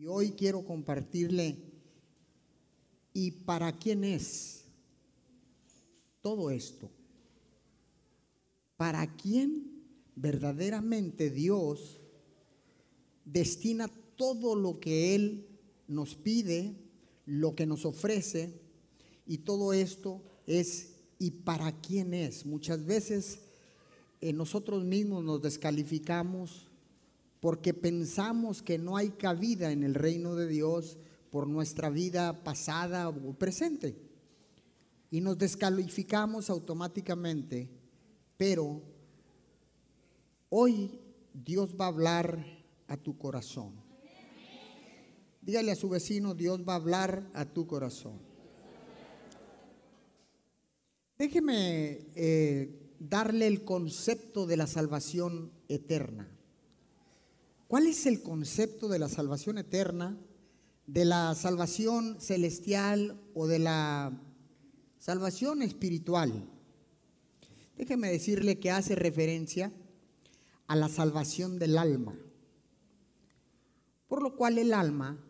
Y hoy quiero compartirle, ¿y para quién es todo esto? ¿Para quién verdaderamente Dios destina todo lo que Él nos pide, lo que nos ofrece, y todo esto es, ¿y para quién es? Muchas veces eh, nosotros mismos nos descalificamos porque pensamos que no hay cabida en el reino de Dios por nuestra vida pasada o presente. Y nos descalificamos automáticamente, pero hoy Dios va a hablar a tu corazón. Dígale a su vecino, Dios va a hablar a tu corazón. Déjeme eh, darle el concepto de la salvación eterna. ¿Cuál es el concepto de la salvación eterna, de la salvación celestial o de la salvación espiritual? Déjeme decirle que hace referencia a la salvación del alma, por lo cual el alma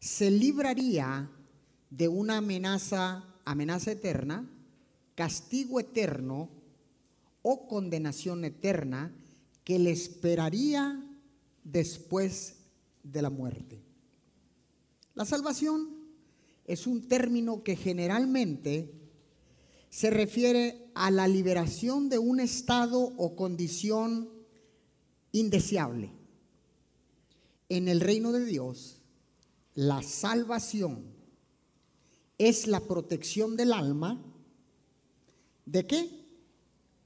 se libraría de una amenaza, amenaza eterna, castigo eterno o condenación eterna que le esperaría después de la muerte. La salvación es un término que generalmente se refiere a la liberación de un estado o condición indeseable. En el reino de Dios, la salvación es la protección del alma. ¿De qué?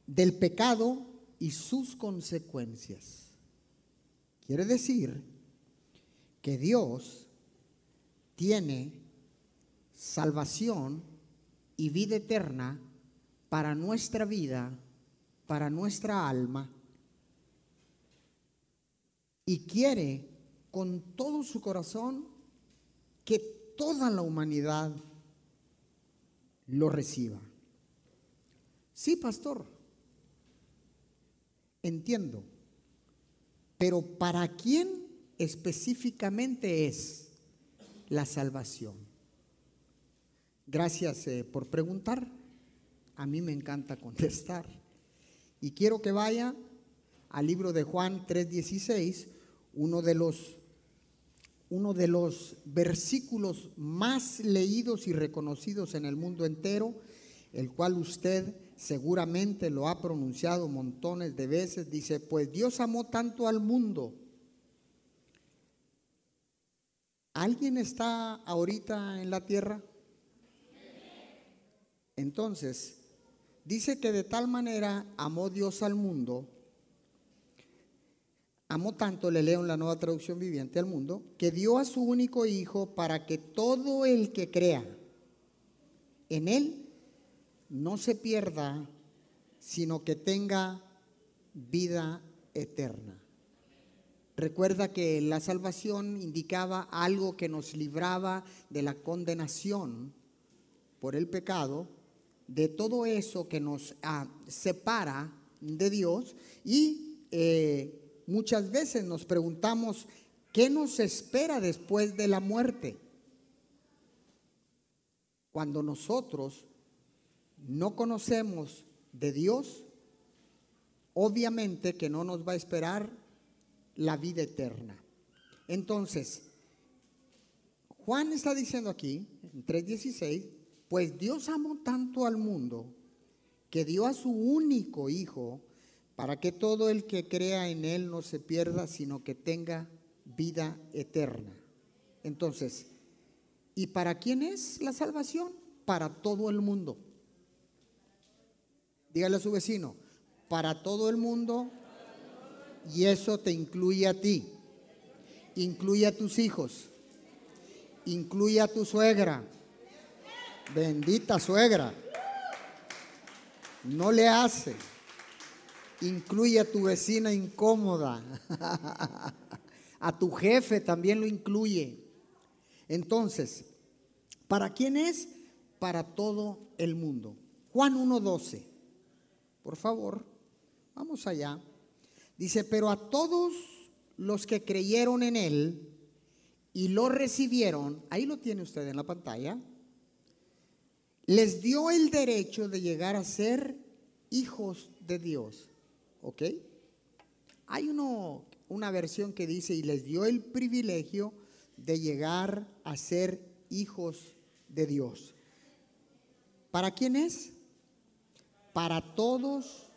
Del pecado y sus consecuencias. Quiere decir que Dios tiene salvación y vida eterna para nuestra vida, para nuestra alma, y quiere con todo su corazón que toda la humanidad lo reciba. Sí, pastor, entiendo pero ¿para quién específicamente es la salvación? Gracias eh, por preguntar. A mí me encanta contestar. Y quiero que vaya al libro de Juan 3:16, uno de los uno de los versículos más leídos y reconocidos en el mundo entero, el cual usted seguramente lo ha pronunciado montones de veces, dice, pues Dios amó tanto al mundo. ¿Alguien está ahorita en la tierra? Entonces, dice que de tal manera amó Dios al mundo, amó tanto, le leo en la nueva traducción viviente al mundo, que dio a su único hijo para que todo el que crea en él no se pierda, sino que tenga vida eterna. Recuerda que la salvación indicaba algo que nos libraba de la condenación por el pecado, de todo eso que nos ah, separa de Dios y eh, muchas veces nos preguntamos, ¿qué nos espera después de la muerte? Cuando nosotros no conocemos de Dios, obviamente que no nos va a esperar la vida eterna. Entonces, Juan está diciendo aquí, en 3.16, pues Dios amó tanto al mundo que dio a su único Hijo para que todo el que crea en Él no se pierda, sino que tenga vida eterna. Entonces, ¿y para quién es la salvación? Para todo el mundo. Dígale a su vecino, para todo el mundo y eso te incluye a ti. Incluye a tus hijos. Incluye a tu suegra. Bendita suegra. No le hace. Incluye a tu vecina incómoda. a tu jefe también lo incluye. Entonces, ¿para quién es? Para todo el mundo. Juan 1.12. Por favor, vamos allá. Dice, pero a todos los que creyeron en Él y lo recibieron, ahí lo tiene usted en la pantalla, les dio el derecho de llegar a ser hijos de Dios. ¿Ok? Hay uno, una versión que dice, y les dio el privilegio de llegar a ser hijos de Dios. ¿Para quién es? Para todos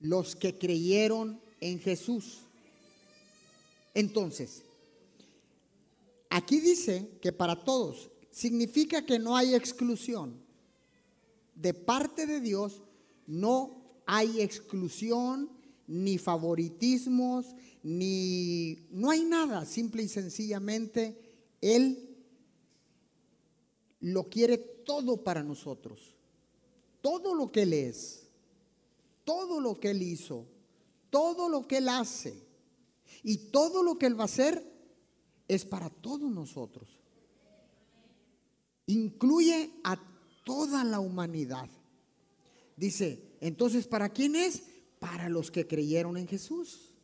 los que creyeron en Jesús. Entonces, aquí dice que para todos significa que no hay exclusión. De parte de Dios no hay exclusión, ni favoritismos, ni no hay nada, simple y sencillamente Él lo quiere todo para nosotros. Todo lo que Él es, todo lo que Él hizo, todo lo que Él hace y todo lo que Él va a hacer es para todos nosotros. Incluye a toda la humanidad. Dice, entonces, ¿para quién es? Para los que creyeron en Jesús.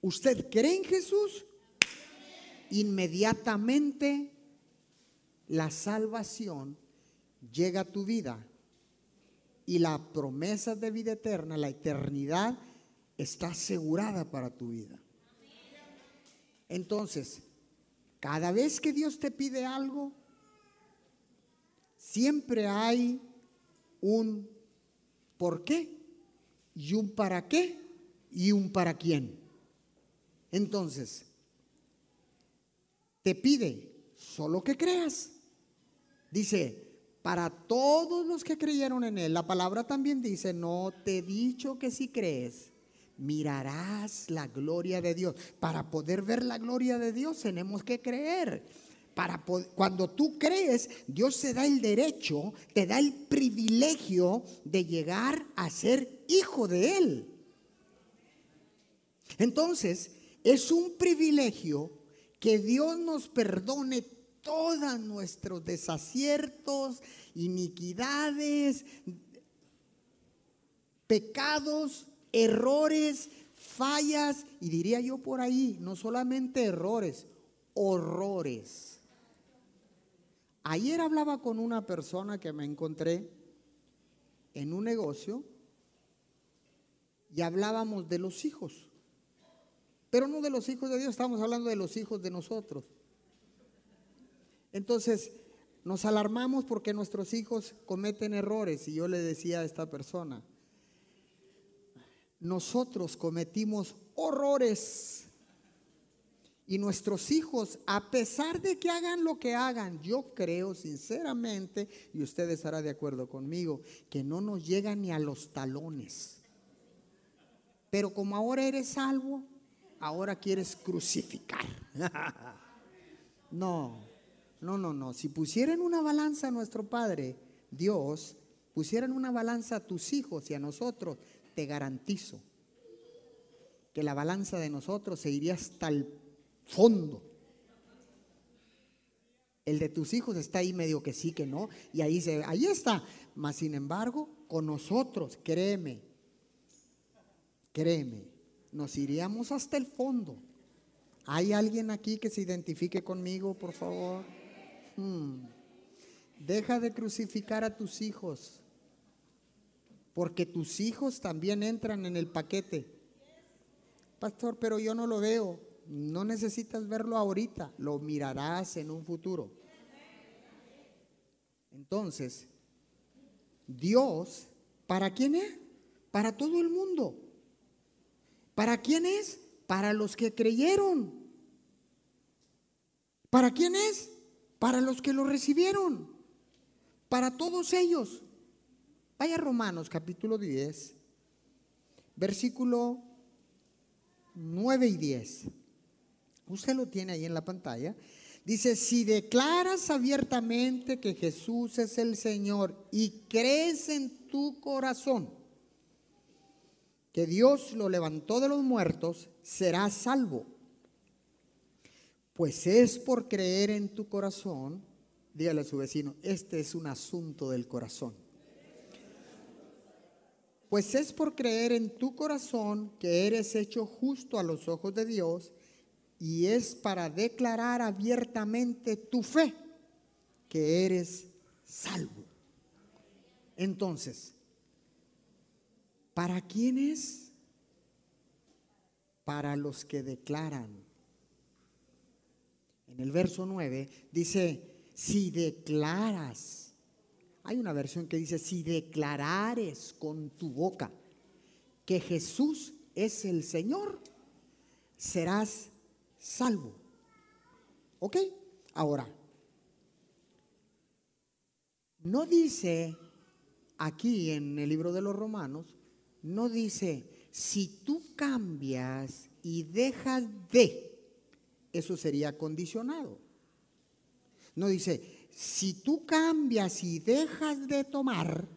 ¿Usted cree en Jesús? Inmediatamente la salvación llega a tu vida y la promesa de vida eterna, la eternidad, está asegurada para tu vida. Entonces, cada vez que Dios te pide algo, siempre hay un por qué y un para qué y un para quién. Entonces, te pide solo que creas. Dice, para todos los que creyeron en Él, la palabra también dice, no te he dicho que si crees, mirarás la gloria de Dios. Para poder ver la gloria de Dios tenemos que creer. Para cuando tú crees, Dios se da el derecho, te da el privilegio de llegar a ser hijo de Él. Entonces, es un privilegio que Dios nos perdone todos nuestros desaciertos, iniquidades, pecados, errores, fallas, y diría yo por ahí, no solamente errores, horrores. Ayer hablaba con una persona que me encontré en un negocio y hablábamos de los hijos, pero no de los hijos de Dios, estamos hablando de los hijos de nosotros. Entonces, nos alarmamos porque nuestros hijos cometen errores y yo le decía a esta persona, nosotros cometimos horrores y nuestros hijos, a pesar de que hagan lo que hagan, yo creo sinceramente, y usted estará de acuerdo conmigo, que no nos llegan ni a los talones. Pero como ahora eres salvo, ahora quieres crucificar. no, no, no, no. Si pusieran una balanza a nuestro Padre, Dios, pusieran una balanza a tus hijos y a nosotros, te garantizo que la balanza de nosotros se iría hasta el fondo. El de tus hijos está ahí medio que sí, que no, y ahí se, ahí está. Mas sin embargo, con nosotros, créeme, créeme, nos iríamos hasta el fondo. ¿Hay alguien aquí que se identifique conmigo, por favor? Hmm. Deja de crucificar a tus hijos, porque tus hijos también entran en el paquete. Pastor, pero yo no lo veo. No necesitas verlo ahorita, lo mirarás en un futuro. Entonces, Dios, ¿para quién es? Para todo el mundo. ¿Para quién es? Para los que creyeron. ¿Para quién es? Para los que lo recibieron, para todos ellos. Vaya Romanos capítulo 10, versículo 9 y 10. Usted lo tiene ahí en la pantalla. Dice, si declaras abiertamente que Jesús es el Señor y crees en tu corazón que Dios lo levantó de los muertos, serás salvo. Pues es por creer en tu corazón, dígale a su vecino, este es un asunto del corazón. Pues es por creer en tu corazón que eres hecho justo a los ojos de Dios y es para declarar abiertamente tu fe que eres salvo. Entonces, ¿para quién es? Para los que declaran. En el verso 9 dice, si declaras, hay una versión que dice, si declarares con tu boca que Jesús es el Señor, serás salvo. ¿Ok? Ahora, no dice aquí en el libro de los Romanos, no dice, si tú cambias y dejas de, eso sería condicionado. No dice, si tú cambias y dejas de tomar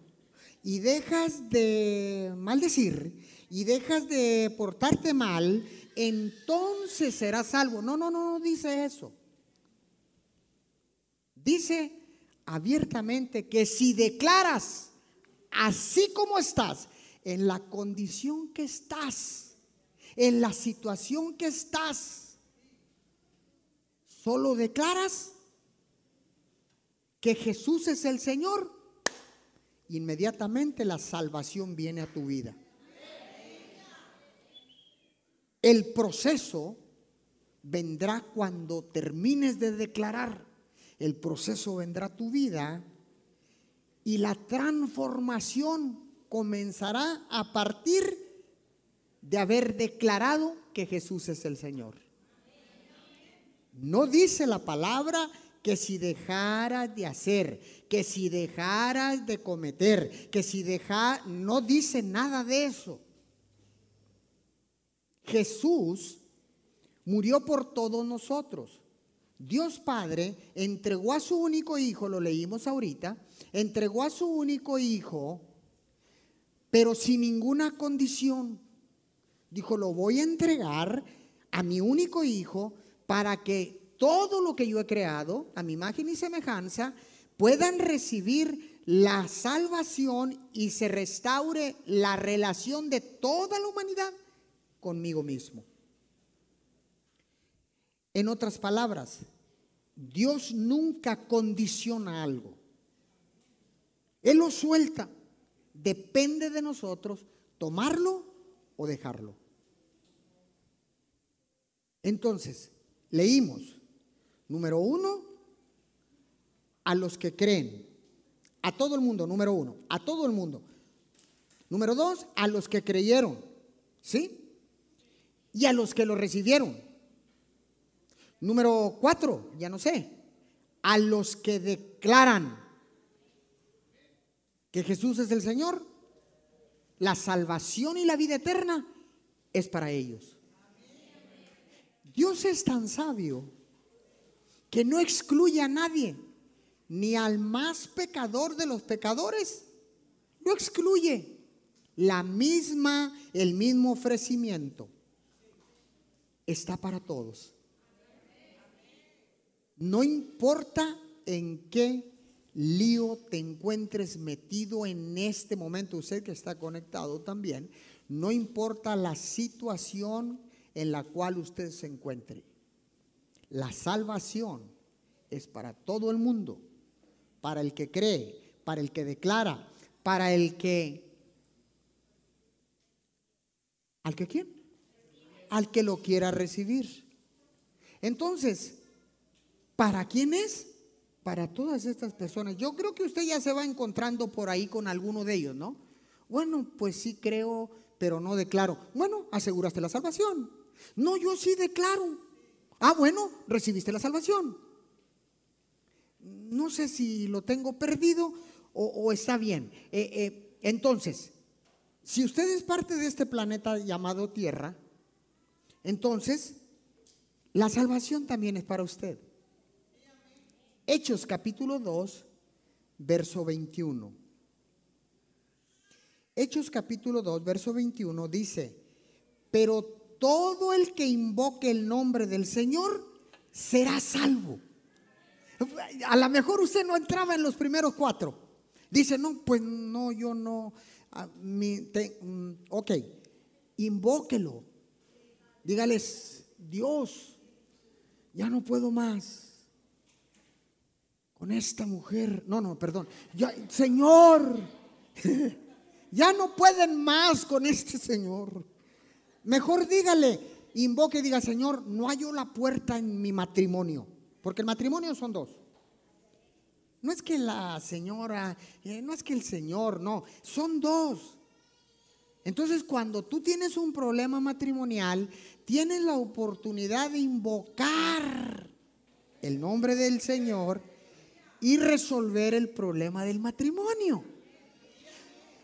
y dejas de maldecir y dejas de portarte mal, entonces serás salvo. No, no, no, no dice eso. Dice abiertamente que si declaras así como estás, en la condición que estás, en la situación que estás, solo declaras que Jesús es el Señor, inmediatamente la salvación viene a tu vida. El proceso vendrá cuando termines de declarar. El proceso vendrá a tu vida y la transformación comenzará a partir de haber declarado que Jesús es el Señor. No dice la palabra que si dejaras de hacer, que si dejaras de cometer, que si dejaras, no dice nada de eso. Jesús murió por todos nosotros. Dios Padre entregó a su único hijo, lo leímos ahorita, entregó a su único hijo, pero sin ninguna condición. Dijo, lo voy a entregar a mi único hijo para que todo lo que yo he creado, a mi imagen y semejanza, puedan recibir la salvación y se restaure la relación de toda la humanidad conmigo mismo. En otras palabras, Dios nunca condiciona algo. Él lo suelta. Depende de nosotros tomarlo o dejarlo. Entonces, leímos, número uno, a los que creen, a todo el mundo, número uno, a todo el mundo. Número dos, a los que creyeron, ¿sí? y a los que lo recibieron. Número cuatro, ya no sé, a los que declaran que Jesús es el Señor, la salvación y la vida eterna es para ellos. Dios es tan sabio que no excluye a nadie, ni al más pecador de los pecadores, no excluye la misma, el mismo ofrecimiento está para todos. No importa en qué lío te encuentres metido en este momento, usted que está conectado también, no importa la situación en la cual usted se encuentre. La salvación es para todo el mundo, para el que cree, para el que declara, para el que... ¿Al que quién? al que lo quiera recibir. Entonces, ¿para quién es? Para todas estas personas. Yo creo que usted ya se va encontrando por ahí con alguno de ellos, ¿no? Bueno, pues sí creo, pero no declaro. Bueno, aseguraste la salvación. No, yo sí declaro. Ah, bueno, recibiste la salvación. No sé si lo tengo perdido o, está bien. Eh, eh, entonces, si usted es parte de este planeta llamado Tierra, entonces, la salvación también es para usted. Hechos capítulo 2, verso 21. Hechos capítulo 2, verso 21 dice, pero todo el que invoque el nombre del Señor será salvo. A lo mejor usted no entraba en los primeros cuatro. Dice, no, pues no, yo no. Ah, mm, ok, invóquelo, Dígales, Dios, ya no puedo más con esta mujer. No, no, perdón. Ya, señor, ya no pueden más con este señor. Mejor dígale, invoque y diga, Señor, no hallo la puerta en mi matrimonio. Porque el matrimonio son dos. No es que la señora, eh, no es que el señor, no, son dos. Entonces, cuando tú tienes un problema matrimonial, tienes la oportunidad de invocar el nombre del Señor y resolver el problema del matrimonio.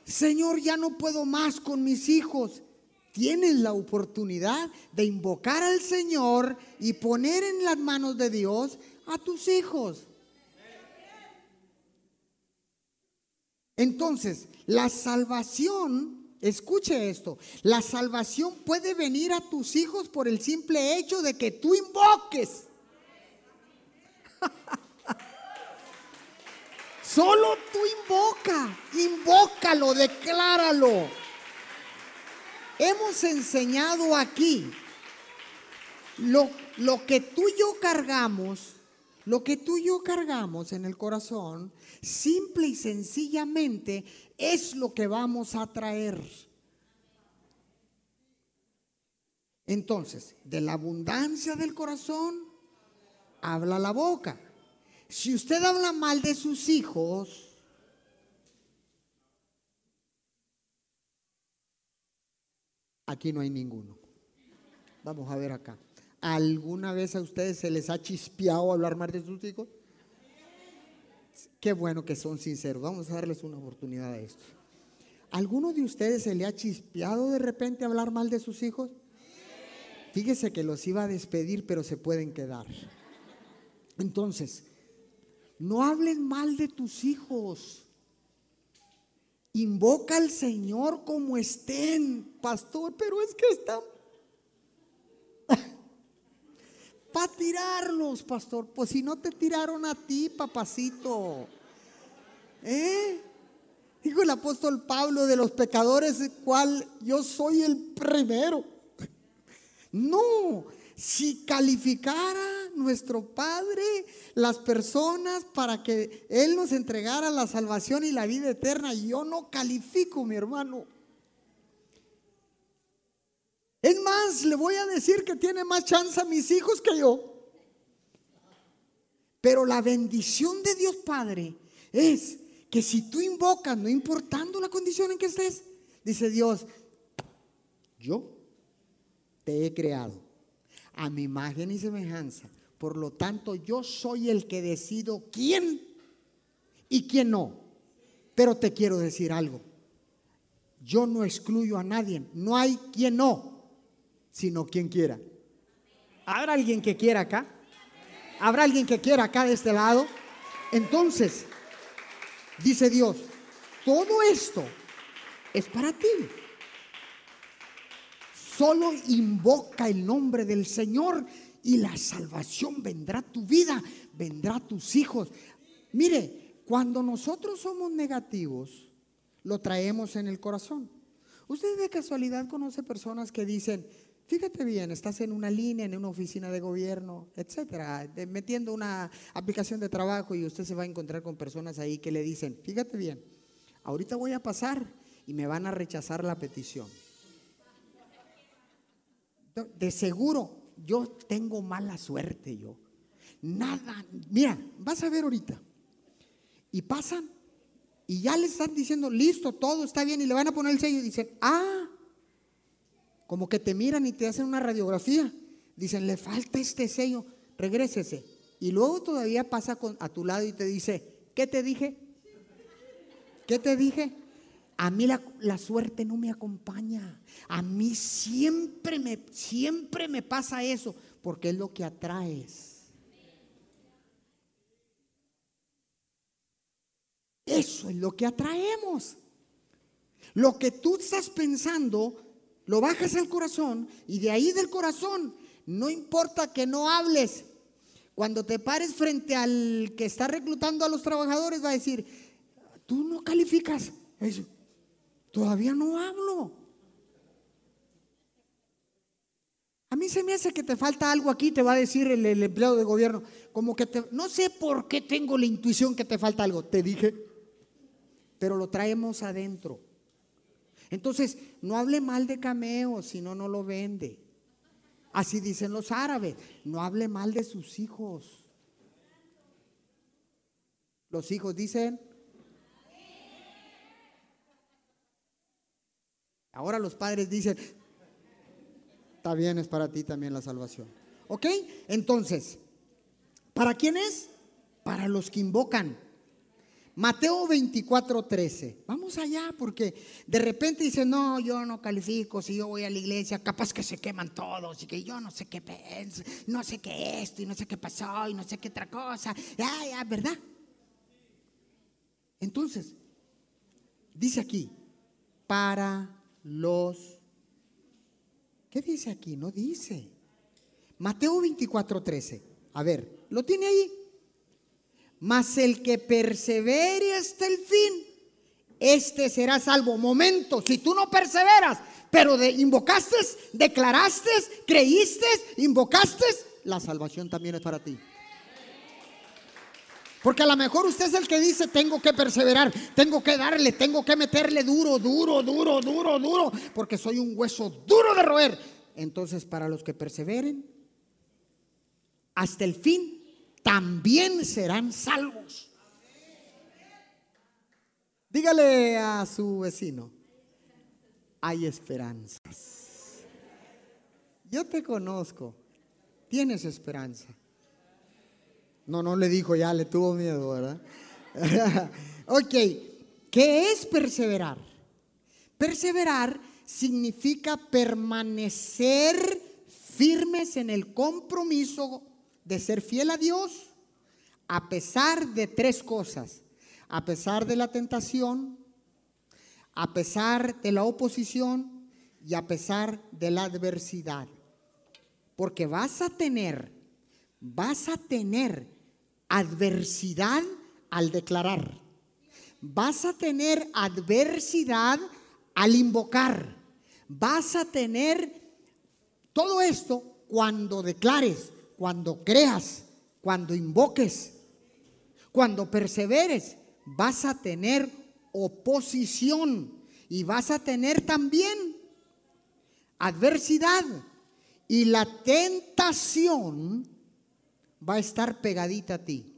Señor, ya no puedo más con mis hijos. Tienes la oportunidad de invocar al Señor y poner en las manos de Dios a tus hijos. Entonces, la salvación, escuche esto, la salvación puede venir a tus hijos por el simple hecho de que tú invoques. Solo tú invoca, invócalo, decláralo. Hemos enseñado aquí lo, lo que tú y yo cargamos lo que tú y yo cargamos en el corazón, simple y sencillamente, es lo que vamos a traer. Entonces, de la abundancia del corazón, habla la boca. Si usted habla mal de sus hijos, aquí no hay ninguno. Vamos a ver acá. ¿Alguna vez a ustedes se les ha chispeado hablar mal de sus hijos? Qué bueno que son sinceros. Vamos a darles una oportunidad a esto. ¿Alguno de ustedes se le ha chispeado de repente hablar mal de sus hijos? Fíjese que los iba a despedir, pero se pueden quedar. Entonces, no hablen mal de tus hijos. Invoca al Señor como estén, pastor, pero es que están para tirarlos, pastor. Pues si no te tiraron a ti, papacito. ¿Eh? Dijo el apóstol Pablo de los pecadores, cual yo soy el primero. No, si calificara nuestro Padre las personas para que Él nos entregara la salvación y la vida eterna, yo no califico, mi hermano. Es más, le voy a decir que tiene más chance a mis hijos que yo. Pero la bendición de Dios Padre es que si tú invocas, no importando la condición en que estés, dice Dios, yo te he creado a mi imagen y semejanza. Por lo tanto, yo soy el que decido quién y quién no. Pero te quiero decir algo. Yo no excluyo a nadie. No hay quien no sino quien quiera. ¿Habrá alguien que quiera acá? ¿Habrá alguien que quiera acá de este lado? Entonces, dice Dios, todo esto es para ti. Solo invoca el nombre del Señor y la salvación vendrá a tu vida, vendrá a tus hijos. Mire, cuando nosotros somos negativos, lo traemos en el corazón. Usted de casualidad conoce personas que dicen, Fíjate bien, estás en una línea, en una oficina de gobierno, etcétera, metiendo una aplicación de trabajo y usted se va a encontrar con personas ahí que le dicen, fíjate bien, ahorita voy a pasar y me van a rechazar la petición. De seguro, yo tengo mala suerte yo. Nada, mira, vas a ver ahorita. Y pasan y ya le están diciendo, listo, todo está bien y le van a poner el sello y dicen, ah, como que te miran y te hacen una radiografía. Dicen, le falta este sello, regrésese. Y luego todavía pasa a tu lado y te dice, ¿qué te dije? ¿Qué te dije? A mí la, la, suerte no me acompaña. A mí siempre me, siempre me pasa eso, porque es lo que atraes. Eso es lo que atraemos. Lo que tú estás pensando lo bajas al corazón y de ahí del corazón, no importa que no hables, cuando te pares frente al que está reclutando a los trabajadores, va a decir, tú no calificas. Eso, todavía no hablo. A mí se me hace que te falta algo aquí, te va a decir el, empleado de gobierno. Como que te, no sé por qué tengo la intuición que te falta algo. Te dije, pero lo traemos adentro. Entonces, no hable mal de cameo, si no, no lo vende. Así dicen los árabes. No hable mal de sus hijos. Los hijos dicen. Ahora los padres dicen, está bien, es para ti también la salvación. ¿Ok? Entonces, ¿para quién es? Para los que invocan. Mateo 24, 13. Vamos allá porque de repente dice, no, yo no califico, si yo voy a la iglesia, capaz que se queman todos y que yo no sé qué pienso, no sé qué esto y no sé qué pasó y no sé qué otra cosa. Ya, ya, ¿verdad? Entonces, dice aquí, para los... ¿Qué dice aquí? No dice. Mateo 24, 13. A ver, ¿lo tiene ahí? Mas el que persevere hasta el fin, este será salvo. Momento, si tú no perseveras, pero de, invocaste, declaraste, creíste, invocaste, la salvación también es para ti. Porque a lo mejor usted es el que dice, tengo que perseverar, tengo que darle, tengo que meterle duro, duro, duro, duro, duro, porque soy un hueso duro de roer. Entonces, para los que perseveren hasta el fin, también serán salvos. Dígale a su vecino, hay esperanzas. Yo te conozco, tienes esperanza. No, no le dijo ya, le tuvo miedo, ¿verdad? ok, ¿qué es perseverar? Perseverar significa permanecer firmes en el compromiso de ser fiel a Dios a pesar de tres cosas. A pesar de la tentación, a pesar de la oposición y a pesar de la adversidad. Porque vas a tener, vas a tener adversidad al declarar. Vas a tener adversidad al invocar. Vas a tener todo esto cuando declares cuando creas, cuando invoques, cuando perseveres, vas a tener oposición y vas a tener también adversidad y la tentación va a estar pegadita a ti.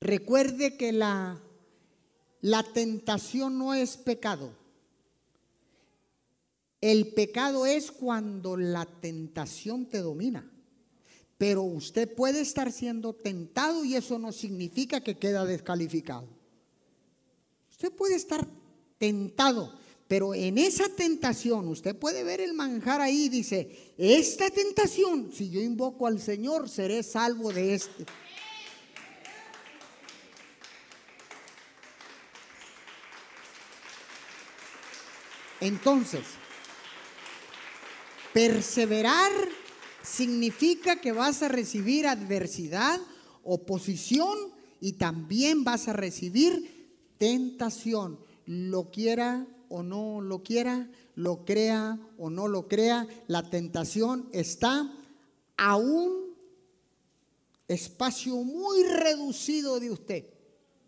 Recuerde que la, la tentación no es pecado. El pecado es cuando la tentación te domina. Pero usted puede estar siendo tentado y eso no significa que queda descalificado. Usted puede estar tentado, pero en esa tentación usted puede ver el manjar ahí dice, esta tentación, si yo invoco al Señor, seré salvo de este. Entonces, Perseverar significa que vas a recibir adversidad, oposición y también vas a recibir tentación. Lo quiera o no lo quiera, lo crea o no lo crea, la tentación está a un espacio muy reducido de usted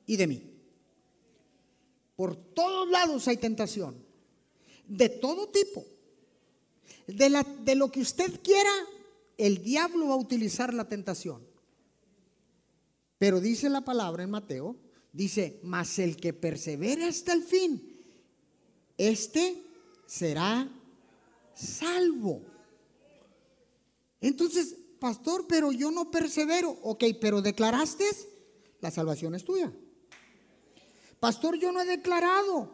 y de mí. Por todos lados hay tentación, de todo tipo. De, lo que usted quiera, el diablo va a utilizar la tentación. Pero dice la palabra en Mateo, dice, mas el que persevere hasta el fin, este será salvo. Entonces, pastor, pero yo no persevero. Ok, pero declaraste, la salvación es tuya. Pastor, yo no he declarado,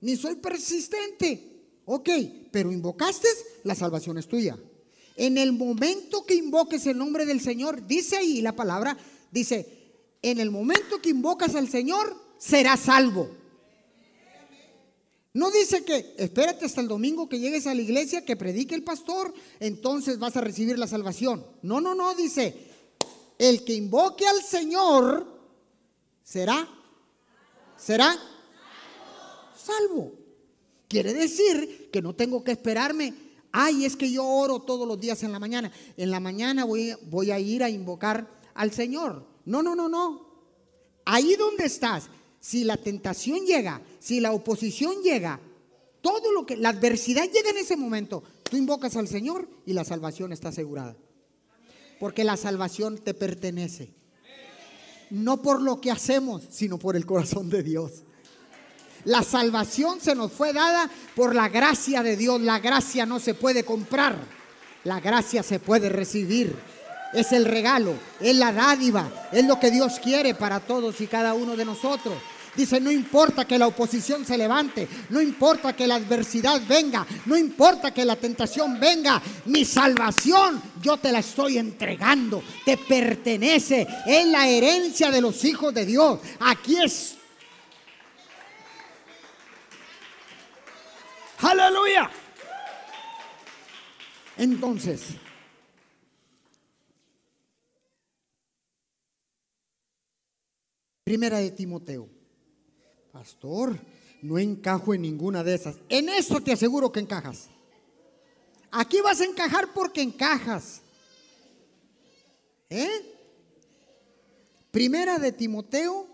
ni soy persistente. Ok, pero invocaste, la salvación es tuya. En el momento que invoques el nombre del Señor, dice ahí la palabra, dice, en el momento que invocas al Señor, serás salvo. No dice que espérate hasta el domingo que llegues a la iglesia, que predique el pastor, entonces vas a recibir la salvación. No, no, no, dice, el que invoque al Señor será, será salvo. Quiere decir que no tengo que esperarme Ay, es que yo oro todos los días en la mañana. En la mañana voy, voy a ir a invocar al Señor. No, no, no, no. Ahí donde estás, si la tentación llega, si la oposición llega, todo lo que, la adversidad llega en ese momento, tú invocas al Señor y la salvación está asegurada. Porque la salvación te pertenece. No por lo que hacemos, sino por el corazón de Dios. La salvación se nos fue dada por la gracia de Dios. La gracia no se puede comprar. La gracia se puede recibir. Es el regalo, es la dádiva, es lo que Dios quiere para todos y cada uno de nosotros. Dice, no importa que la oposición se levante, no importa que la adversidad venga, no importa que la tentación venga, mi salvación yo te la estoy entregando, te pertenece, es la herencia de los hijos de Dios. Aquí es. Aleluya. Entonces, primera de Timoteo. Pastor, no encajo en ninguna de esas. En esta te aseguro que encajas. Aquí vas a encajar porque encajas. ¿Eh? Primera de Timoteo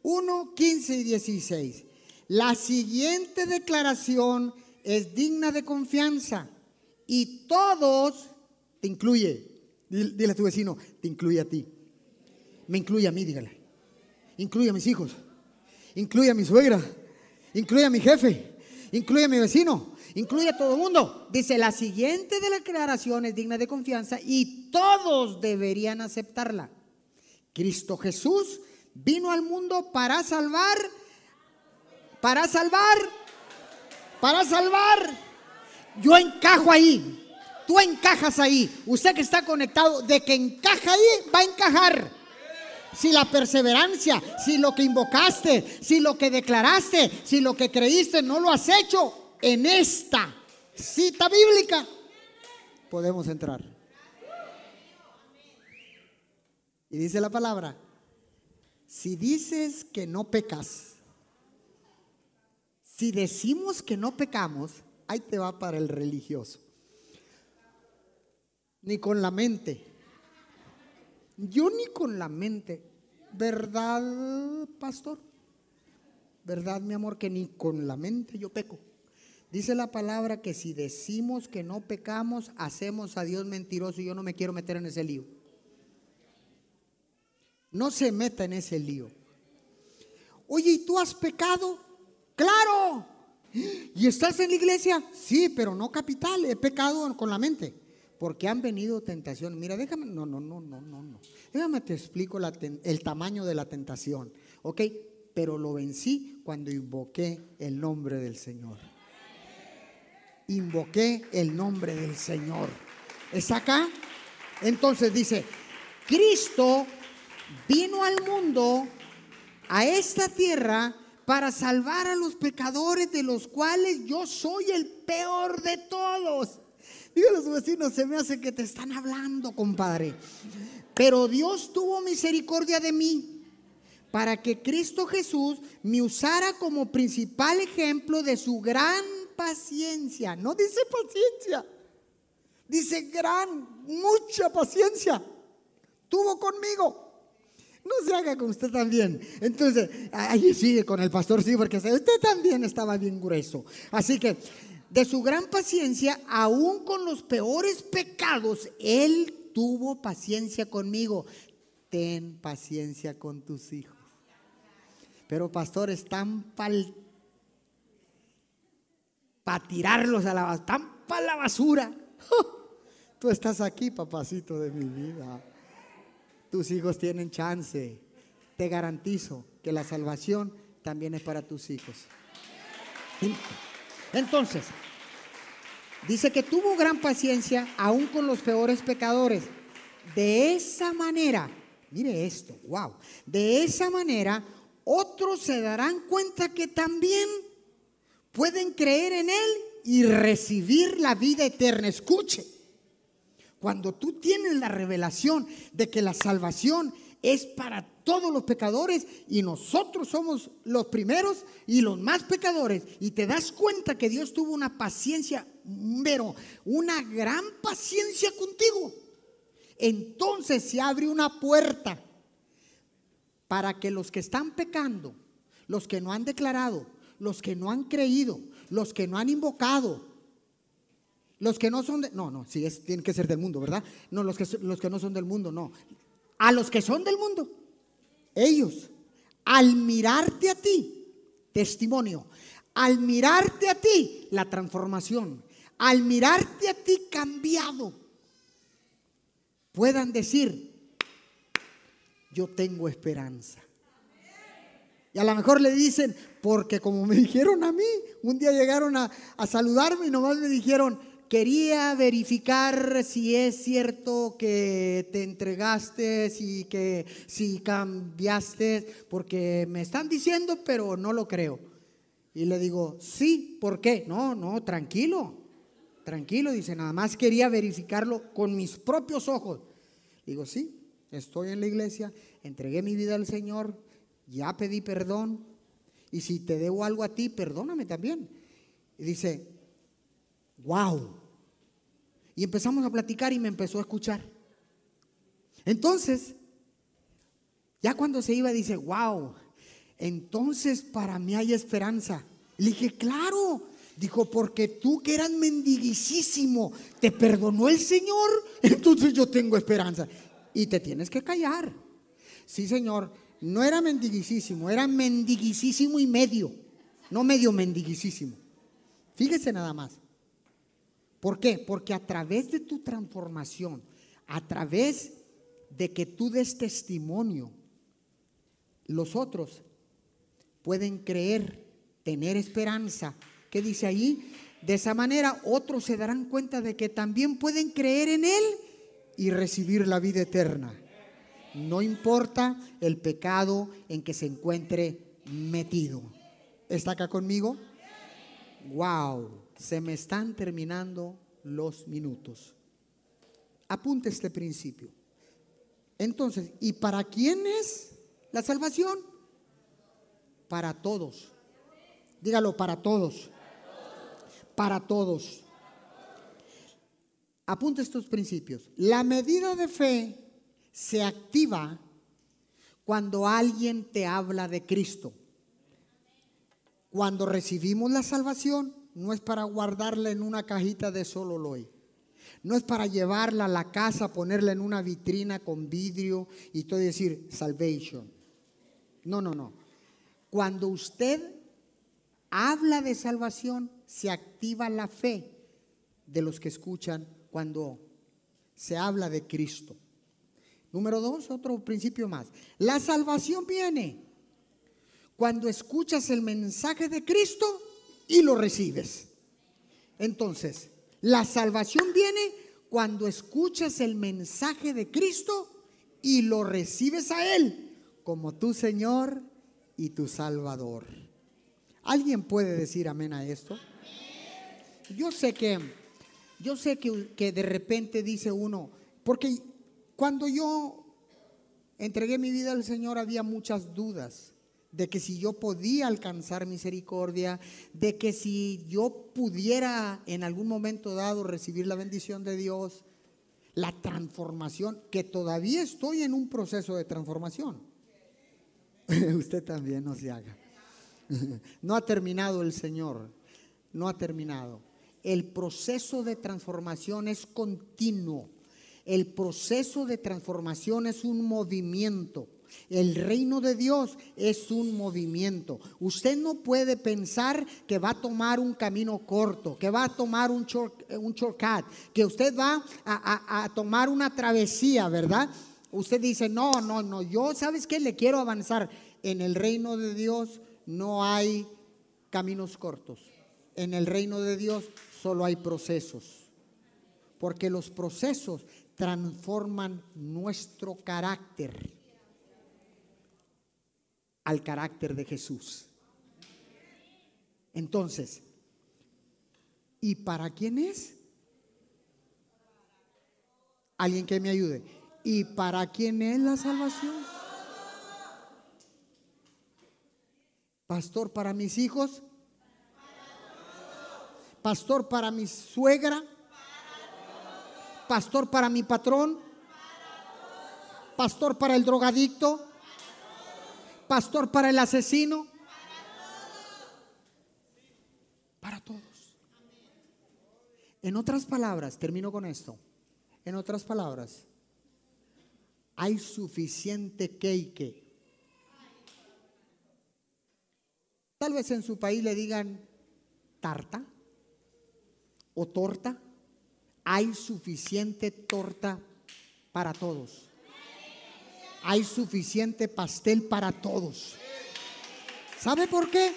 1, 15 y 16. La siguiente declaración es digna de confianza y todos te incluye. Dile a tu vecino, te incluye a ti. Me incluye a mí, dígale. Incluye a mis hijos incluye a mi suegra, incluye a mi jefe, incluye a mi vecino, incluye a todo el mundo. Dice, la siguiente de la declaración es digna de confianza y todos deberían aceptarla. Cristo Jesús vino al mundo para salvar, para salvar, para salvar. Yo encajo ahí. Tú encajas ahí. Usted que está conectado, de que encaja ahí, va a encajar si la perseverancia, si lo que invocaste, si lo que declaraste, si lo que creíste no lo has hecho en esta cita bíblica, podemos entrar. Y dice la palabra, si dices que no pecas, si decimos que no pecamos, ahí te va para el religioso. Ni con la mente yo ni con la mente. ¿Verdad, pastor? ¿Verdad, mi amor, que ni con la mente yo peco? Dice la palabra que si decimos que no pecamos, hacemos a Dios mentiroso y yo no me quiero meter en ese lío. No se meta en ese lío. Oye, ¿y tú has pecado? Claro. ¿Y estás en la iglesia? Sí, pero no capital, he pecado con la mente porque han venido tentaciones. Mira, déjame, no, no, no, no, no, no. Déjame te explico el tamaño de la tentación, ¿ok? Pero lo vencí cuando invoqué el nombre del Señor. Invoqué el nombre del Señor. ¿Está acá? Entonces dice, Cristo vino al mundo, a esta tierra, para salvar a los pecadores de los cuales yo soy el peor de todos. Dígale a su vecino, se me hace que te están hablando, compadre. Pero Dios tuvo misericordia de mí para que Cristo Jesús me usara como principal ejemplo de su gran paciencia. No dice paciencia, dice gran, mucha paciencia. Tuvo conmigo. No se haga con usted también. Entonces, ahí sigue con el pastor, sí, porque usted también estaba bien grueso. Así que de su gran paciencia, aún con los peores pecados, Él tuvo paciencia conmigo. Ten paciencia con tus hijos. Pero pastor, están para tirarlos a la, están para la basura. Tú estás aquí, papacito de mi vida. Tus hijos tienen chance. Te garantizo que la salvación también es para tus hijos. Entonces, dice que tuvo gran paciencia aún con los peores pecadores. De esa manera, mire esto, wow, de esa manera otros se darán cuenta que también pueden creer en Él y recibir la vida eterna. Escuche, cuando tú tienes la revelación de que la salvación es para todos los pecadores y nosotros somos los primeros y los más pecadores. Y te das cuenta que Dios tuvo una paciencia, pero una gran paciencia contigo. Entonces se abre una puerta para que los que están pecando, los que no han declarado, los que no han creído, los que no han invocado, los que no son de, no, no, sí, es, tienen que ser del mundo, ¿verdad? No, los que, los que no son del mundo, no. A los que son del mundo, ellos, al mirarte a ti, testimonio, al mirarte a ti, la transformación, al mirarte a ti cambiado, puedan decir, yo tengo esperanza. Y a lo mejor le dicen, porque como me dijeron a mí, un día llegaron a, a saludarme y nomás me dijeron, quería verificar si es cierto que te entregaste, si que si cambiaste, porque me están diciendo, pero no lo creo. Y le digo, sí, ¿por qué? No, no, tranquilo, tranquilo, dice, nada más quería verificarlo con mis propios ojos. Digo, sí, estoy en la iglesia, entregué mi vida al Señor, ya pedí perdón, y si te debo algo a ti, perdóname también. Y dice, wow, y empezamos a platicar y me empezó a escuchar. Entonces, ya cuando se iba, dice, wow, entonces para mí hay esperanza. Le dije, claro. Dijo, porque tú que eras mendiguisísimo, te perdonó el Señor, entonces yo tengo esperanza. Y te tienes que callar. Sí, Señor, no era mendiguisísimo, era mendiguisísimo y medio, no medio mendiguisísimo. Fíjese nada más. ¿Por qué? Porque a través de tu transformación, a través de que tú des testimonio, los otros pueden creer, tener esperanza. ¿Qué dice ahí? De esa manera otros se darán cuenta de que también pueden creer en Él y recibir la vida eterna. No importa el pecado en que se encuentre metido. ¿Está acá conmigo? Wow se me están terminando los minutos. Apunte este principio. Entonces, ¿y para quién es la salvación? Para todos. Dígalo, para todos. Para todos. Apunte estos principios. La medida de fe se activa cuando alguien te habla de Cristo. Cuando recibimos la salvación, no es para guardarla en una cajita de solo loy. No es para llevarla a la casa, ponerla en una vitrina con vidrio y todo decir salvation. No, no, no. Cuando usted habla de salvación, se activa la fe de los que escuchan cuando se habla de Cristo. Número dos, otro principio más. La salvación viene cuando escuchas el mensaje de Cristo y lo recibes. Entonces, la salvación viene cuando escuchas el mensaje de Cristo y lo recibes a Él como tu Señor y tu Salvador. ¿Alguien puede decir amén a esto? Yo sé que, yo sé que, que de repente dice uno, porque cuando yo entregué mi vida al Señor había muchas dudas de que si yo podía alcanzar misericordia, de que si yo pudiera en algún momento dado recibir la bendición de Dios, la transformación, que todavía estoy en un proceso de transformación. Usted también no se haga. No ha terminado el Señor, no ha terminado. El proceso de transformación es continuo. El proceso de transformación es un movimiento. El reino de Dios es un movimiento. Usted no puede pensar que va a tomar un camino corto, que va a tomar un, un shortcut, que usted va a, tomar una travesía, ¿verdad? Usted dice, no, no, no, yo, ¿sabes qué? Le quiero avanzar. En el reino de Dios no hay caminos cortos. En el reino de Dios solo hay procesos. Porque los procesos transforman nuestro carácter al carácter de Jesús. Entonces, ¿y para quién es? Alguien que me ayude. ¿Y para quién es la salvación? Pastor para mis hijos. Pastor para mi suegra. Pastor para mi patrón. Pastor para el drogadicto. Pastor para el asesino. Para todos. En otras palabras, termino con esto. En otras palabras, hay suficiente cake. Tal vez en su país le digan tarta o torta. Hay suficiente torta para todos. Hay suficiente pastel para todos. ¿Sabe por qué?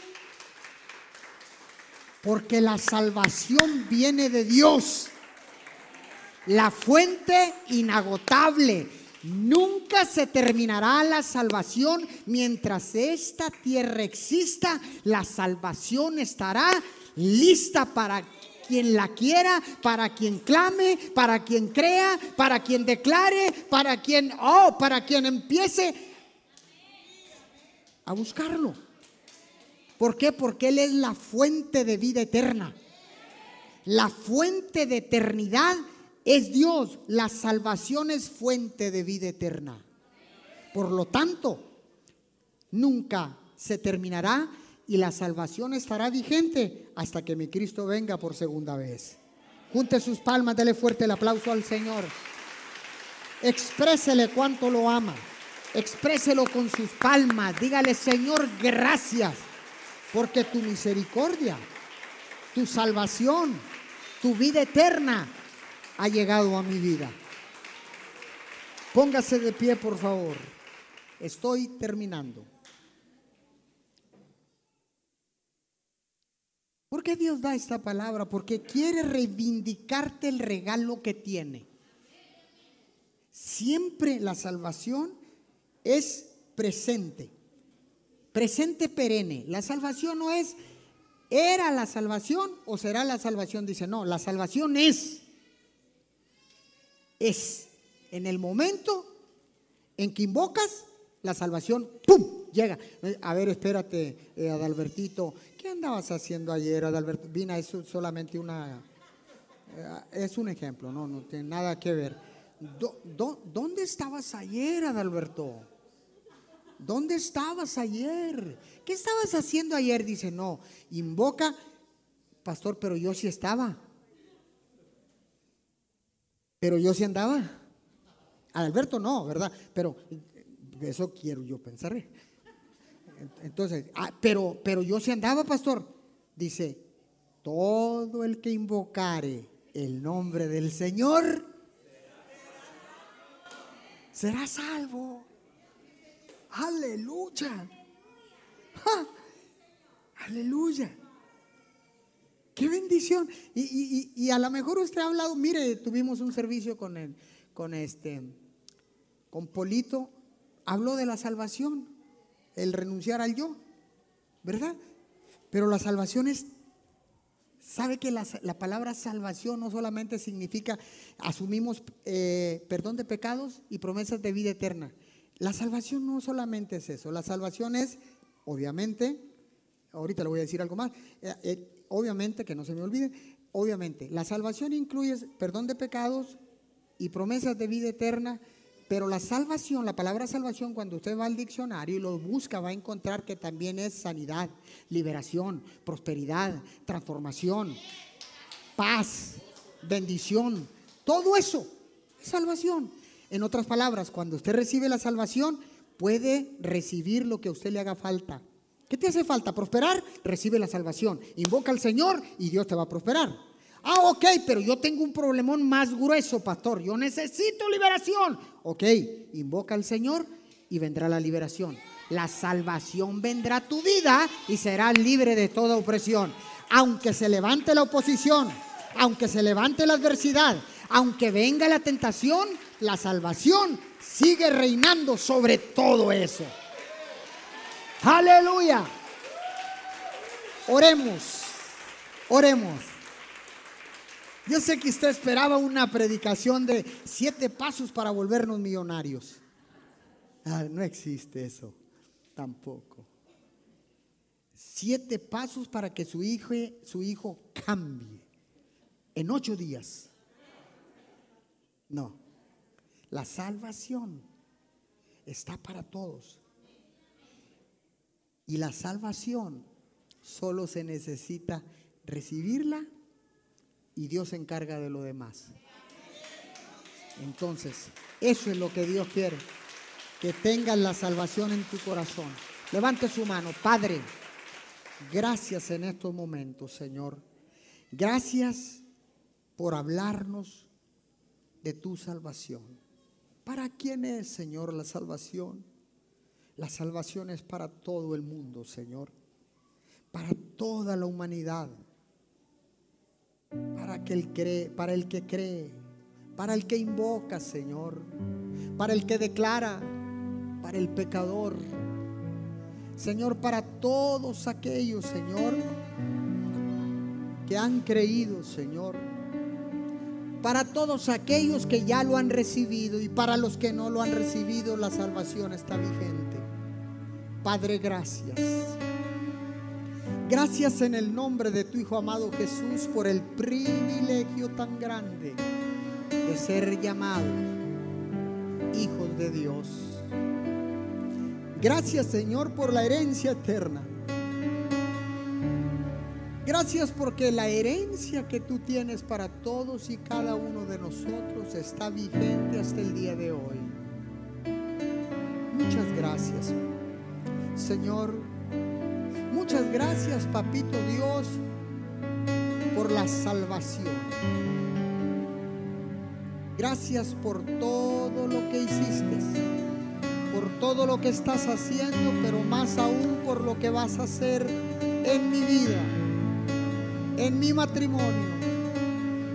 Porque la salvación viene de Dios. La fuente inagotable. Nunca se terminará la salvación mientras esta tierra exista. La salvación estará lista para quien la quiera, para quien clame, para quien crea, para quien declare, para quien, oh, para quien empiece a buscarlo. ¿Por qué? Porque Él es la fuente de vida eterna. La fuente de eternidad es Dios. La salvación es fuente de vida eterna. Por lo tanto, nunca se terminará y la salvación estará vigente hasta que mi Cristo venga por segunda vez. Junte sus palmas, dele fuerte el aplauso al Señor. Exprésele cuánto lo ama. Expréselo con sus palmas. Dígale, Señor, gracias. Porque tu misericordia, tu salvación, tu vida eterna ha llegado a mi vida. Póngase de pie, por favor. Estoy terminando. ¿Por qué Dios da esta palabra? Porque quiere reivindicarte el regalo que tiene. Siempre la salvación es presente, presente perenne. La salvación no es, era la salvación o será la salvación. Dice, no, la salvación es, es. En el momento en que invocas, la salvación, ¡pum! Llega. A ver, espérate, eh, Adalbertito, ¿Qué andabas haciendo ayer, Adalberto? Vina, es solamente una... Eh, es un ejemplo, no, no tiene nada que ver. dónde estabas ayer, Adalberto? ¿Dónde estabas ayer? ¿Qué estabas haciendo ayer? Dice, no, invoca, pastor, pero yo sí estaba. Pero yo sí andaba. Adalberto no, ¿verdad? Pero eso quiero yo pensar. Entonces, ah, pero, pero yo si andaba, pastor. Dice, todo el que invocare el nombre del Señor será salvo. Aleluya. Aleluya. Qué bendición. Y, a lo mejor usted ha hablado, mire, tuvimos un servicio con el, con este, con Polito, habló de la salvación el renunciar al yo, ¿verdad? Pero la salvación es, sabe que la, palabra salvación no solamente significa asumimos eh, perdón de pecados y promesas de vida eterna. La salvación no solamente es eso, la salvación es, obviamente, ahorita le voy a decir algo más, eh, eh, obviamente, que no se me olvide, obviamente, la salvación incluye perdón de pecados y promesas de vida eterna pero la salvación, la palabra salvación, cuando usted va al diccionario y lo busca, va a encontrar que también es sanidad, liberación, prosperidad, transformación, paz, bendición. Todo eso es salvación. En otras palabras, cuando usted recibe la salvación, puede recibir lo que a usted le haga falta. ¿Qué te hace falta? ¿Prosperar? Recibe la salvación. Invoca al Señor y Dios te va a prosperar. Ah, ok, pero yo tengo un problemón más grueso, pastor. Yo necesito liberación. Ok, invoca al Señor y vendrá la liberación. La salvación vendrá a tu vida y serás libre de toda opresión. Aunque se levante la oposición, aunque se levante la adversidad, aunque venga la tentación, la salvación sigue reinando sobre todo eso. Aleluya. Oremos, oremos. Yo sé que usted esperaba una predicación de siete pasos para volvernos millonarios. Ah, no existe eso, tampoco. Siete pasos para que su hijo, su hijo cambie en ocho días. No, la salvación está para todos. Y la salvación solo se necesita recibirla y Dios se encarga de lo demás. Entonces, eso es lo que Dios quiere, que tengas la salvación en tu corazón. Levante su mano, Padre. Gracias en estos momentos, Señor. Gracias por hablarnos de tu salvación. ¿Para quién es, Señor, la salvación? La salvación es para todo el mundo, Señor. Para toda la humanidad. Para, que cree, para el que cree. Para el que invoca, Señor. Para el que declara. Para el pecador Señor, para todos aquellos, Señor, que han creído, Señor. Para todos aquellos que ya lo han recibido y para los que no lo han recibido, la salvación está vigente. Padre, gracias. Gracias en el nombre de tu Hijo amado Jesús por el privilegio tan grande de ser llamados hijos de Dios. Gracias Señor por la herencia eterna. Gracias porque la herencia que tú tienes para todos y cada uno de nosotros está vigente hasta el día de hoy. Muchas gracias, Señor. Muchas gracias, Papito Dios, por la salvación. Gracias por todo lo que hiciste por todo lo que estás haciendo, pero más aún por lo que vas a hacer en mi vida, en mi matrimonio,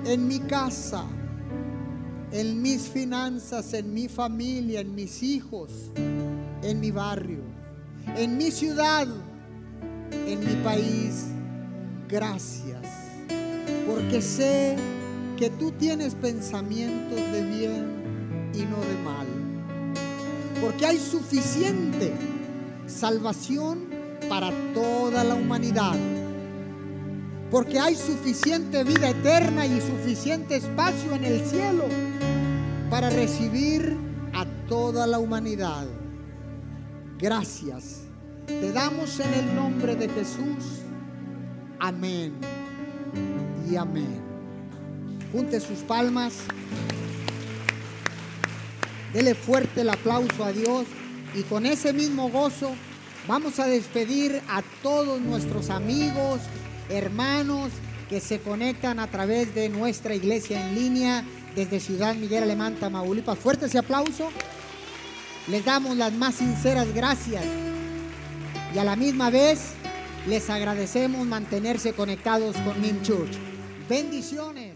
en mi casa, en mis finanzas, en mi familia, en mis hijos, en mi barrio, en mi ciudad, en mi país. Gracias, porque sé que tú tienes pensamientos de bien y no de mal porque hay suficiente salvación para toda la humanidad. Porque hay suficiente vida eterna y suficiente espacio en el cielo para recibir a toda la humanidad. Gracias. Te damos en el nombre de Jesús. Amén y amén. Junte sus palmas. Dele fuerte el aplauso a Dios y con ese mismo gozo vamos a despedir a todos nuestros amigos, hermanos que se conectan a través de nuestra iglesia en línea desde Ciudad Miguel Alemán, Tamaulipas. Fuerte ese aplauso. Les damos las más sinceras gracias y a la misma vez les agradecemos mantenerse conectados con Min Church. Bendiciones.